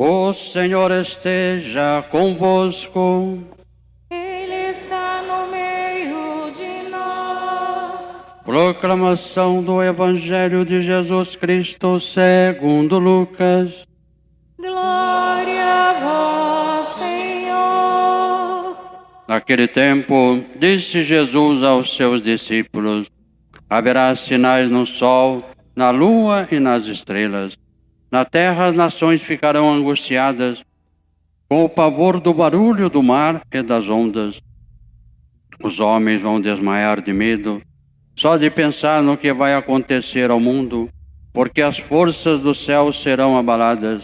O Senhor esteja convosco. Ele está no meio de nós. Proclamação do Evangelho de Jesus Cristo segundo Lucas. Glória a vós, Senhor. Naquele tempo, disse Jesus aos seus discípulos: Haverá sinais no sol, na lua e nas estrelas. Na terra as nações ficarão angustiadas com o pavor do barulho do mar e das ondas. Os homens vão desmaiar de medo só de pensar no que vai acontecer ao mundo, porque as forças do céu serão abaladas.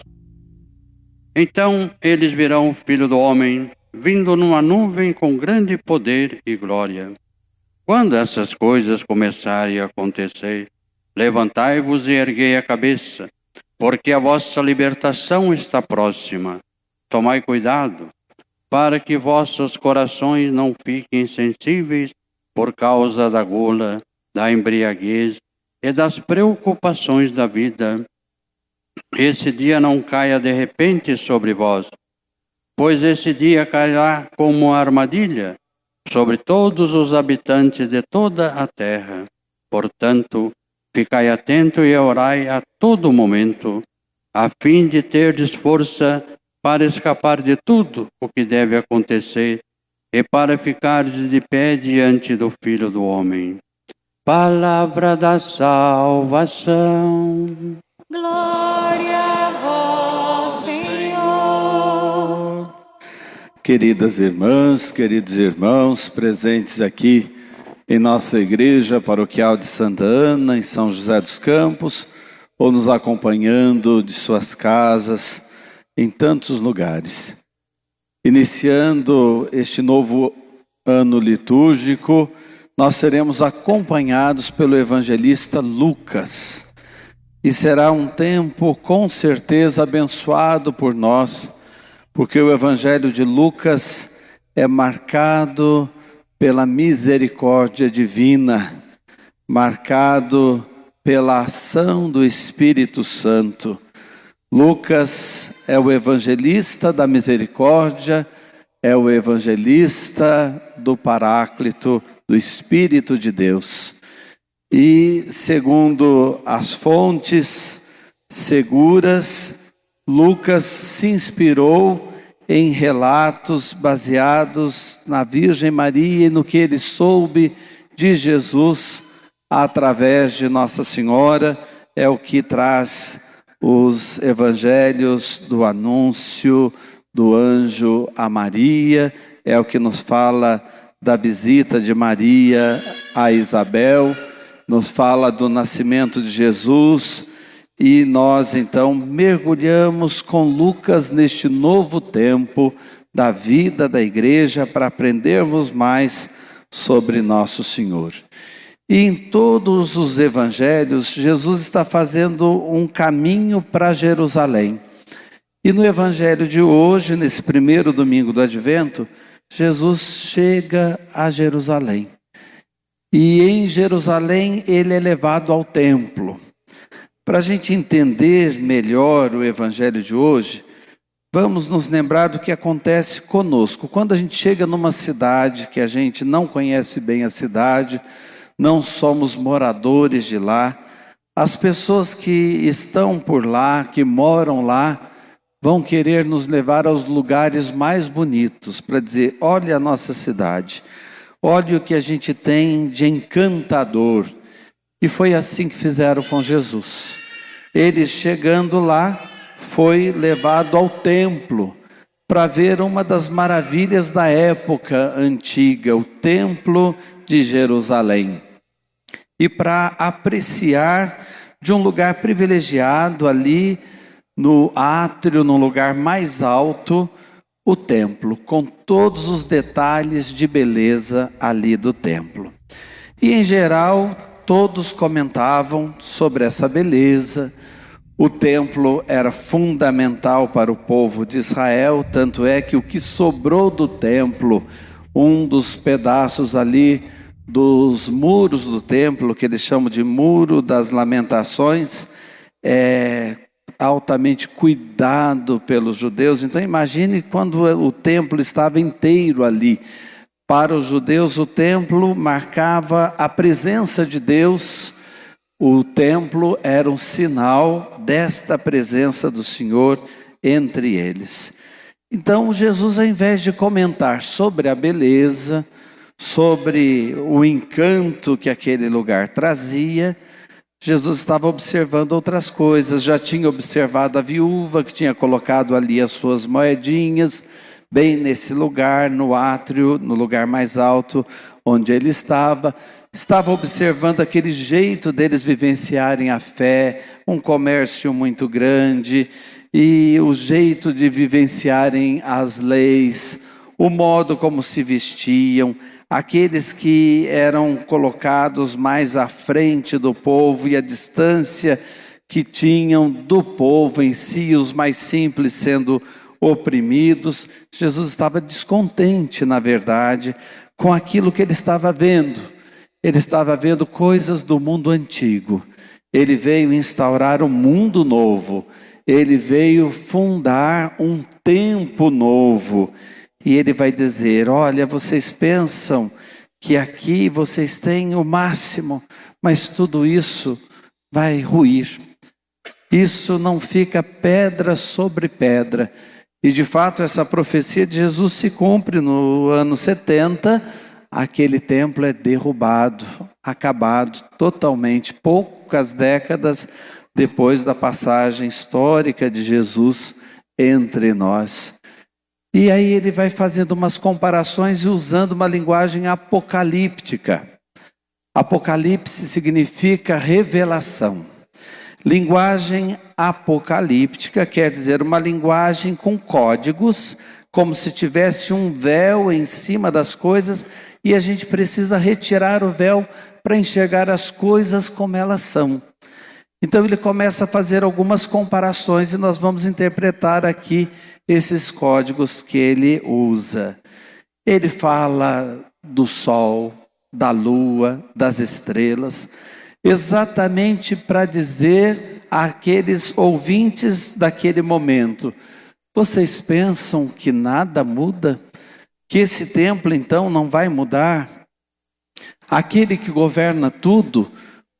Então eles verão o Filho do Homem vindo numa nuvem com grande poder e glória. Quando essas coisas começarem a acontecer, levantai-vos e erguei a cabeça porque a vossa libertação está próxima. Tomai cuidado, para que vossos corações não fiquem sensíveis por causa da gula, da embriaguez e das preocupações da vida. Esse dia não caia de repente sobre vós, pois esse dia cairá como uma armadilha sobre todos os habitantes de toda a terra. Portanto, Ficai atento e orai a todo momento, a fim de terdes força para escapar de tudo o que deve acontecer e para ficares de pé diante do Filho do Homem. Palavra da salvação. Glória a vós, Senhor. Queridas irmãs, queridos irmãos presentes aqui em nossa igreja paroquial de Santa Ana, em São José dos Campos, ou nos acompanhando de suas casas, em tantos lugares. Iniciando este novo ano litúrgico, nós seremos acompanhados pelo evangelista Lucas. E será um tempo com certeza abençoado por nós, porque o evangelho de Lucas é marcado pela misericórdia divina, marcado pela ação do Espírito Santo. Lucas é o evangelista da misericórdia, é o evangelista do Paráclito, do Espírito de Deus. E, segundo as fontes seguras, Lucas se inspirou em relatos baseados na Virgem Maria e no que ele soube de Jesus através de Nossa Senhora, é o que traz os evangelhos do anúncio do anjo a Maria, é o que nos fala da visita de Maria a Isabel, nos fala do nascimento de Jesus e nós então mergulhamos com Lucas neste novo tempo da vida da igreja para aprendermos mais sobre nosso Senhor. E em todos os evangelhos, Jesus está fazendo um caminho para Jerusalém. E no evangelho de hoje, nesse primeiro domingo do advento, Jesus chega a Jerusalém. E em Jerusalém ele é levado ao templo. Para a gente entender melhor o evangelho de hoje, vamos nos lembrar do que acontece conosco. Quando a gente chega numa cidade que a gente não conhece bem a cidade, não somos moradores de lá, as pessoas que estão por lá, que moram lá, vão querer nos levar aos lugares mais bonitos para dizer: olha a nossa cidade, olha o que a gente tem de encantador. E foi assim que fizeram com Jesus. Ele chegando lá, foi levado ao templo para ver uma das maravilhas da época antiga, o Templo de Jerusalém. E para apreciar de um lugar privilegiado ali no átrio, no lugar mais alto, o templo, com todos os detalhes de beleza ali do templo. E em geral, todos comentavam sobre essa beleza. O templo era fundamental para o povo de Israel, tanto é que o que sobrou do templo, um dos pedaços ali dos muros do templo, que eles chamam de Muro das Lamentações, é, altamente cuidado pelos judeus. Então imagine quando o templo estava inteiro ali. Para os judeus, o templo marcava a presença de Deus. O templo era um sinal desta presença do Senhor entre eles. Então, Jesus, ao invés de comentar sobre a beleza, sobre o encanto que aquele lugar trazia, Jesus estava observando outras coisas. Já tinha observado a viúva que tinha colocado ali as suas moedinhas, bem nesse lugar, no átrio, no lugar mais alto onde ele estava. Estava observando aquele jeito deles vivenciarem a fé, um comércio muito grande e o jeito de vivenciarem as leis, o modo como se vestiam, aqueles que eram colocados mais à frente do povo e a distância que tinham do povo em si, os mais simples sendo oprimidos. Jesus estava descontente, na verdade, com aquilo que ele estava vendo. Ele estava vendo coisas do mundo antigo. Ele veio instaurar um mundo novo. Ele veio fundar um tempo novo. E ele vai dizer: Olha, vocês pensam que aqui vocês têm o máximo, mas tudo isso vai ruir. Isso não fica pedra sobre pedra. E de fato, essa profecia de Jesus se cumpre no ano 70. Aquele templo é derrubado, acabado totalmente, poucas décadas depois da passagem histórica de Jesus entre nós. E aí ele vai fazendo umas comparações e usando uma linguagem apocalíptica. Apocalipse significa revelação. Linguagem apocalíptica quer dizer uma linguagem com códigos, como se tivesse um véu em cima das coisas e a gente precisa retirar o véu para enxergar as coisas como elas são. Então ele começa a fazer algumas comparações e nós vamos interpretar aqui esses códigos que ele usa. Ele fala do sol, da lua, das estrelas, exatamente para dizer àqueles ouvintes daquele momento: vocês pensam que nada muda? Que esse templo então não vai mudar? Aquele que governa tudo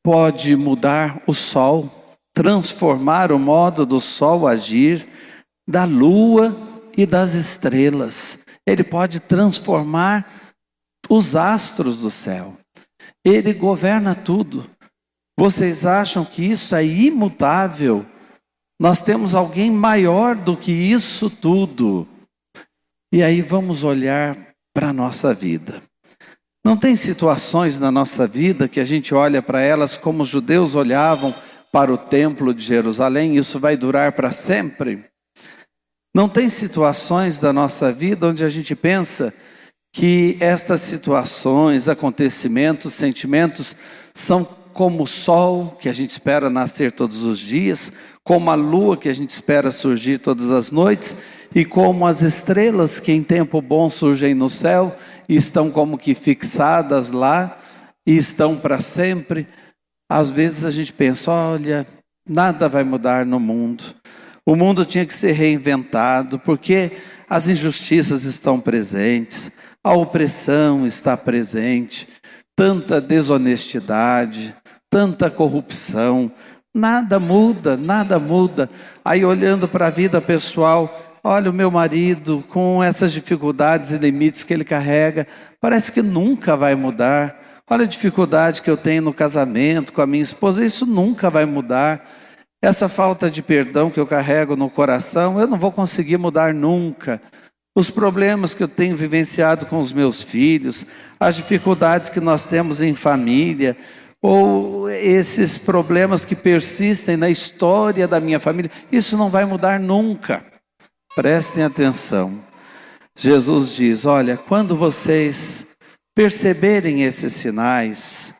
pode mudar o sol, transformar o modo do sol agir da lua e das estrelas. Ele pode transformar os astros do céu. Ele governa tudo. Vocês acham que isso é imutável? Nós temos alguém maior do que isso tudo. E aí vamos olhar para a nossa vida. Não tem situações na nossa vida que a gente olha para elas como os judeus olhavam para o templo de Jerusalém, isso vai durar para sempre? Não tem situações da nossa vida onde a gente pensa que estas situações, acontecimentos, sentimentos são como o sol que a gente espera nascer todos os dias, como a lua que a gente espera surgir todas as noites, e como as estrelas que em tempo bom surgem no céu e estão como que fixadas lá e estão para sempre. Às vezes a gente pensa: olha, nada vai mudar no mundo. O mundo tinha que ser reinventado, porque as injustiças estão presentes, a opressão está presente, tanta desonestidade, tanta corrupção. Nada muda, nada muda. Aí olhando para a vida pessoal, olha o meu marido com essas dificuldades e limites que ele carrega, parece que nunca vai mudar. Olha a dificuldade que eu tenho no casamento com a minha esposa, isso nunca vai mudar. Essa falta de perdão que eu carrego no coração, eu não vou conseguir mudar nunca. Os problemas que eu tenho vivenciado com os meus filhos, as dificuldades que nós temos em família, ou esses problemas que persistem na história da minha família, isso não vai mudar nunca. Prestem atenção. Jesus diz: Olha, quando vocês perceberem esses sinais,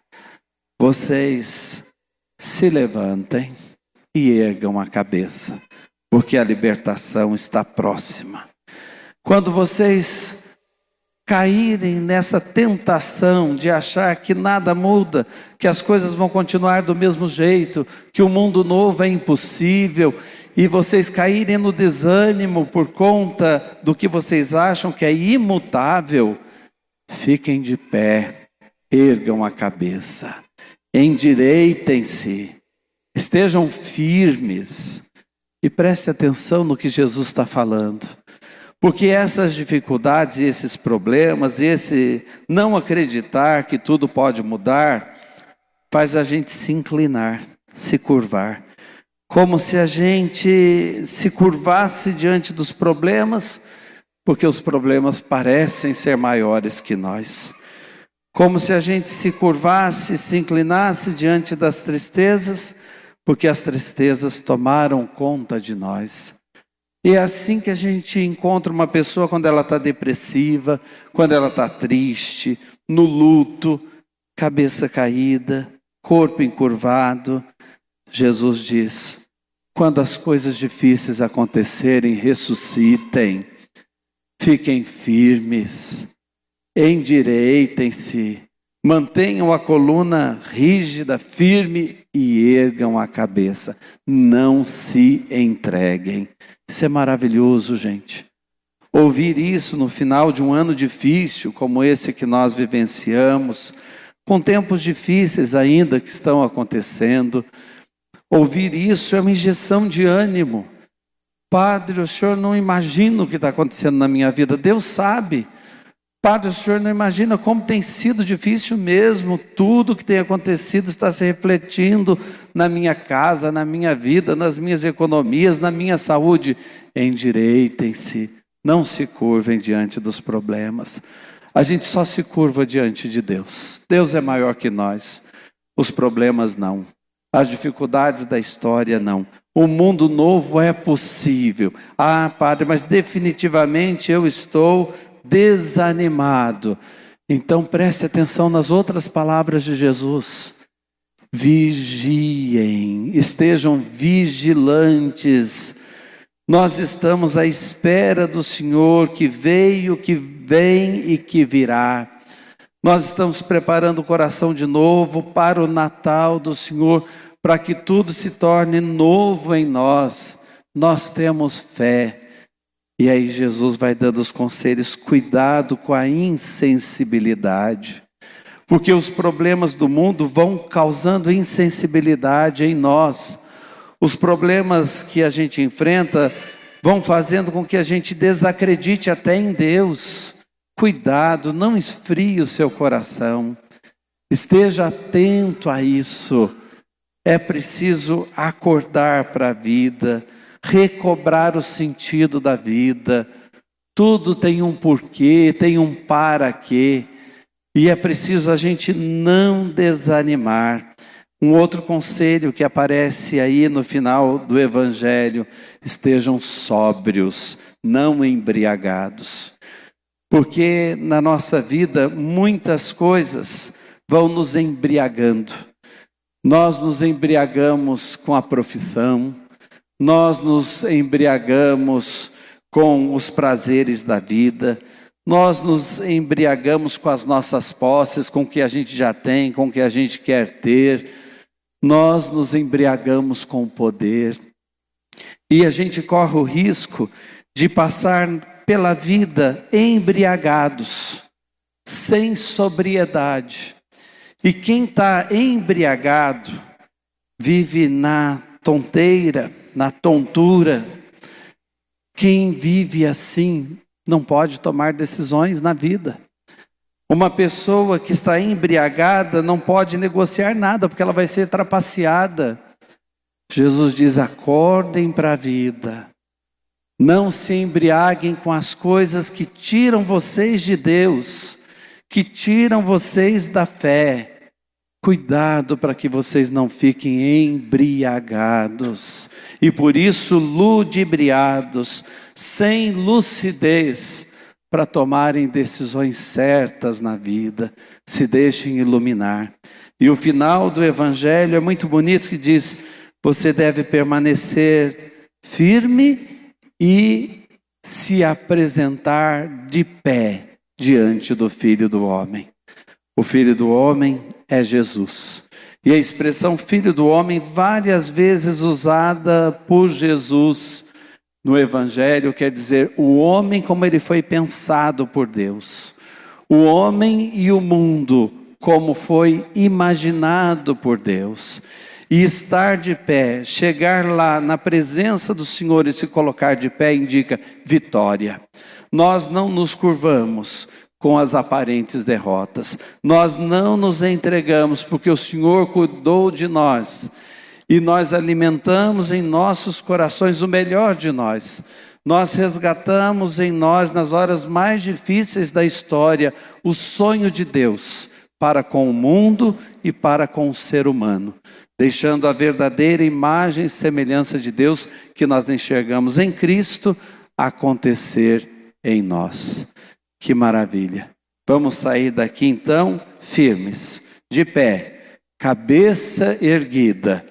vocês se levantem e ergam a cabeça, porque a libertação está próxima. Quando vocês caírem nessa tentação de achar que nada muda, que as coisas vão continuar do mesmo jeito, que o mundo novo é impossível e vocês caírem no desânimo por conta do que vocês acham que é imutável, fiquem de pé, ergam a cabeça, endireitem-se, estejam firmes e preste atenção no que Jesus está falando. Porque essas dificuldades, esses problemas, esse não acreditar que tudo pode mudar, faz a gente se inclinar, se curvar. Como se a gente se curvasse diante dos problemas, porque os problemas parecem ser maiores que nós. Como se a gente se curvasse, se inclinasse diante das tristezas, porque as tristezas tomaram conta de nós. E é assim que a gente encontra uma pessoa quando ela está depressiva, quando ela está triste, no luto, cabeça caída, corpo encurvado. Jesus diz: quando as coisas difíceis acontecerem, ressuscitem, fiquem firmes, endireitem-se, mantenham a coluna rígida, firme e ergam a cabeça. Não se entreguem. Isso é maravilhoso, gente. Ouvir isso no final de um ano difícil como esse que nós vivenciamos, com tempos difíceis ainda que estão acontecendo, ouvir isso é uma injeção de ânimo. Padre, o senhor não imagina o que está acontecendo na minha vida, Deus sabe. Padre, o senhor não imagina como tem sido difícil mesmo, tudo que tem acontecido está se refletindo na minha casa, na minha vida, nas minhas economias, na minha saúde. Endireitem-se, não se curvem diante dos problemas. A gente só se curva diante de Deus. Deus é maior que nós. Os problemas não. As dificuldades da história não. O mundo novo é possível. Ah, padre, mas definitivamente eu estou desanimado. Então preste atenção nas outras palavras de Jesus. Vigiem, estejam vigilantes. Nós estamos à espera do Senhor que veio, que vem e que virá. Nós estamos preparando o coração de novo para o Natal do Senhor, para que tudo se torne novo em nós. Nós temos fé. E aí Jesus vai dando os conselhos, cuidado com a insensibilidade. Porque os problemas do mundo vão causando insensibilidade em nós. Os problemas que a gente enfrenta vão fazendo com que a gente desacredite até em Deus. Cuidado, não esfrie o seu coração. Esteja atento a isso. É preciso acordar para a vida recobrar o sentido da vida. Tudo tem um porquê, tem um para quê. E é preciso a gente não desanimar. Um outro conselho que aparece aí no final do Evangelho: estejam sóbrios, não embriagados. Porque na nossa vida muitas coisas vão nos embriagando. Nós nos embriagamos com a profissão, nós nos embriagamos com os prazeres da vida, nós nos embriagamos com as nossas posses, com o que a gente já tem, com o que a gente quer ter, nós nos embriagamos com o poder, e a gente corre o risco de passar pela vida embriagados, sem sobriedade. E quem está embriagado vive na tonteira, na tontura. Quem vive assim não pode tomar decisões na vida. Uma pessoa que está embriagada não pode negociar nada, porque ela vai ser trapaceada. Jesus diz: acordem para a vida. Não se embriaguem com as coisas que tiram vocês de Deus, que tiram vocês da fé. Cuidado para que vocês não fiquem embriagados e por isso ludibriados, sem lucidez para tomarem decisões certas na vida. Se deixem iluminar. E o final do evangelho é muito bonito que diz: você deve permanecer firme e se apresentar de pé diante do Filho do Homem. O Filho do Homem é Jesus. E a expressão filho do homem, várias vezes usada por Jesus no Evangelho, quer dizer o homem como ele foi pensado por Deus, o homem e o mundo como foi imaginado por Deus. E estar de pé, chegar lá na presença do Senhor e se colocar de pé indica vitória. Nós não nos curvamos com as aparentes derrotas. Nós não nos entregamos porque o Senhor cuidou de nós e nós alimentamos em nossos corações o melhor de nós. Nós resgatamos em nós, nas horas mais difíceis da história, o sonho de Deus para com o mundo e para com o ser humano, deixando a verdadeira imagem e semelhança de Deus que nós enxergamos em Cristo acontecer em nós. Que maravilha! Vamos sair daqui então firmes, de pé, cabeça erguida,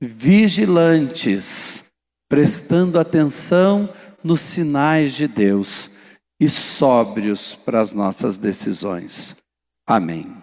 vigilantes, prestando atenção nos sinais de Deus e sóbrios para as nossas decisões. Amém.